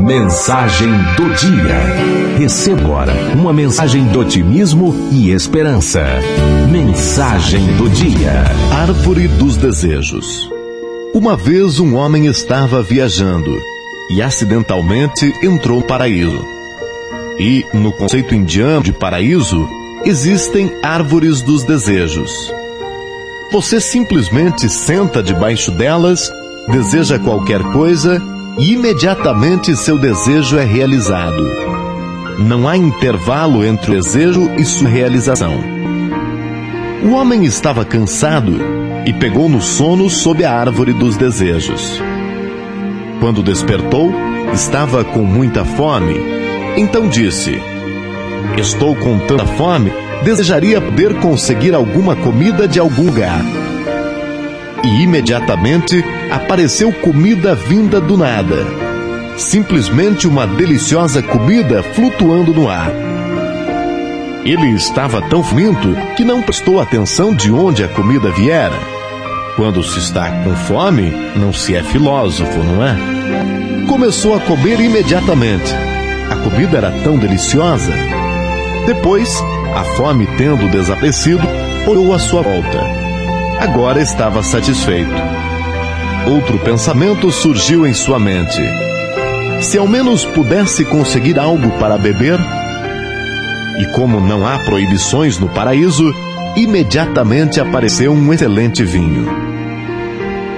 Mensagem do dia. Receba agora uma mensagem de otimismo e esperança. Mensagem do dia. Árvore dos Desejos. Uma vez um homem estava viajando e acidentalmente entrou no paraíso. E, no conceito indiano de paraíso, existem árvores dos desejos. Você simplesmente senta debaixo delas, deseja qualquer coisa e imediatamente seu desejo é realizado. Não há intervalo entre o desejo e sua realização. O homem estava cansado e pegou no sono sob a árvore dos desejos. Quando despertou, estava com muita fome, então disse: Estou com tanta fome, desejaria poder conseguir alguma comida de algum lugar e imediatamente apareceu comida vinda do nada. Simplesmente uma deliciosa comida flutuando no ar. Ele estava tão faminto que não prestou atenção de onde a comida viera. Quando se está com fome, não se é filósofo, não é? Começou a comer imediatamente. A comida era tão deliciosa. Depois, a fome tendo desaparecido, olhou à sua volta agora estava satisfeito. Outro pensamento surgiu em sua mente. Se ao menos pudesse conseguir algo para beber. E como não há proibições no paraíso, imediatamente apareceu um excelente vinho.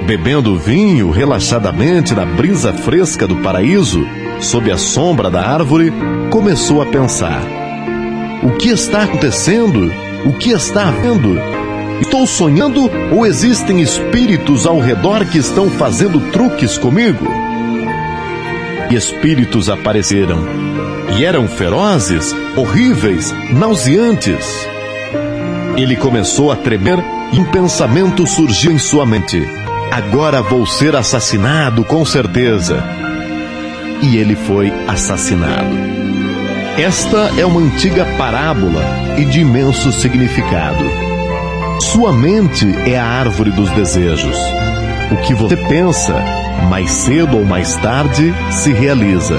Bebendo vinho relaxadamente na brisa fresca do paraíso, sob a sombra da árvore, começou a pensar: O que está acontecendo? O que está havendo? Estou sonhando ou existem espíritos ao redor que estão fazendo truques comigo? E espíritos apareceram. E eram ferozes, horríveis, nauseantes. Ele começou a tremer e um pensamento surgiu em sua mente. Agora vou ser assassinado, com certeza. E ele foi assassinado. Esta é uma antiga parábola e de imenso significado. Sua mente é a árvore dos desejos. O que você pensa, mais cedo ou mais tarde, se realiza.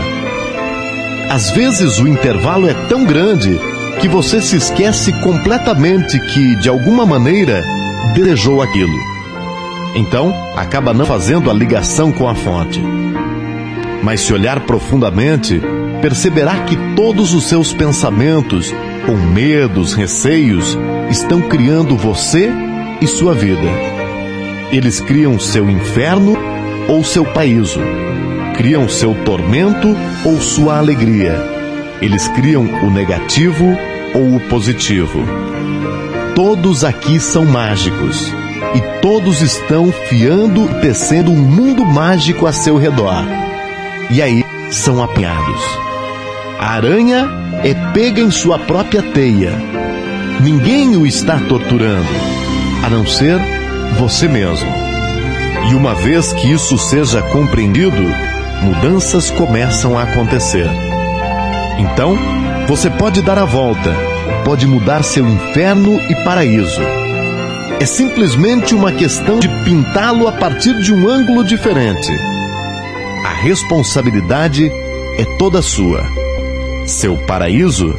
Às vezes o intervalo é tão grande que você se esquece completamente que, de alguma maneira, desejou aquilo. Então, acaba não fazendo a ligação com a fonte. Mas se olhar profundamente, perceberá que todos os seus pensamentos, com medos, receios, estão criando você e sua vida. Eles criam seu inferno ou seu paraíso. Criam seu tormento ou sua alegria. Eles criam o negativo ou o positivo. Todos aqui são mágicos e todos estão fiando e tecendo um mundo mágico a seu redor. E aí são apanhados. A aranha é pega em sua própria teia Ninguém o está torturando, a não ser você mesmo. E uma vez que isso seja compreendido, mudanças começam a acontecer. Então, você pode dar a volta, pode mudar seu inferno e paraíso. É simplesmente uma questão de pintá-lo a partir de um ângulo diferente. A responsabilidade é toda sua. Seu paraíso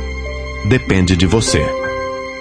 depende de você.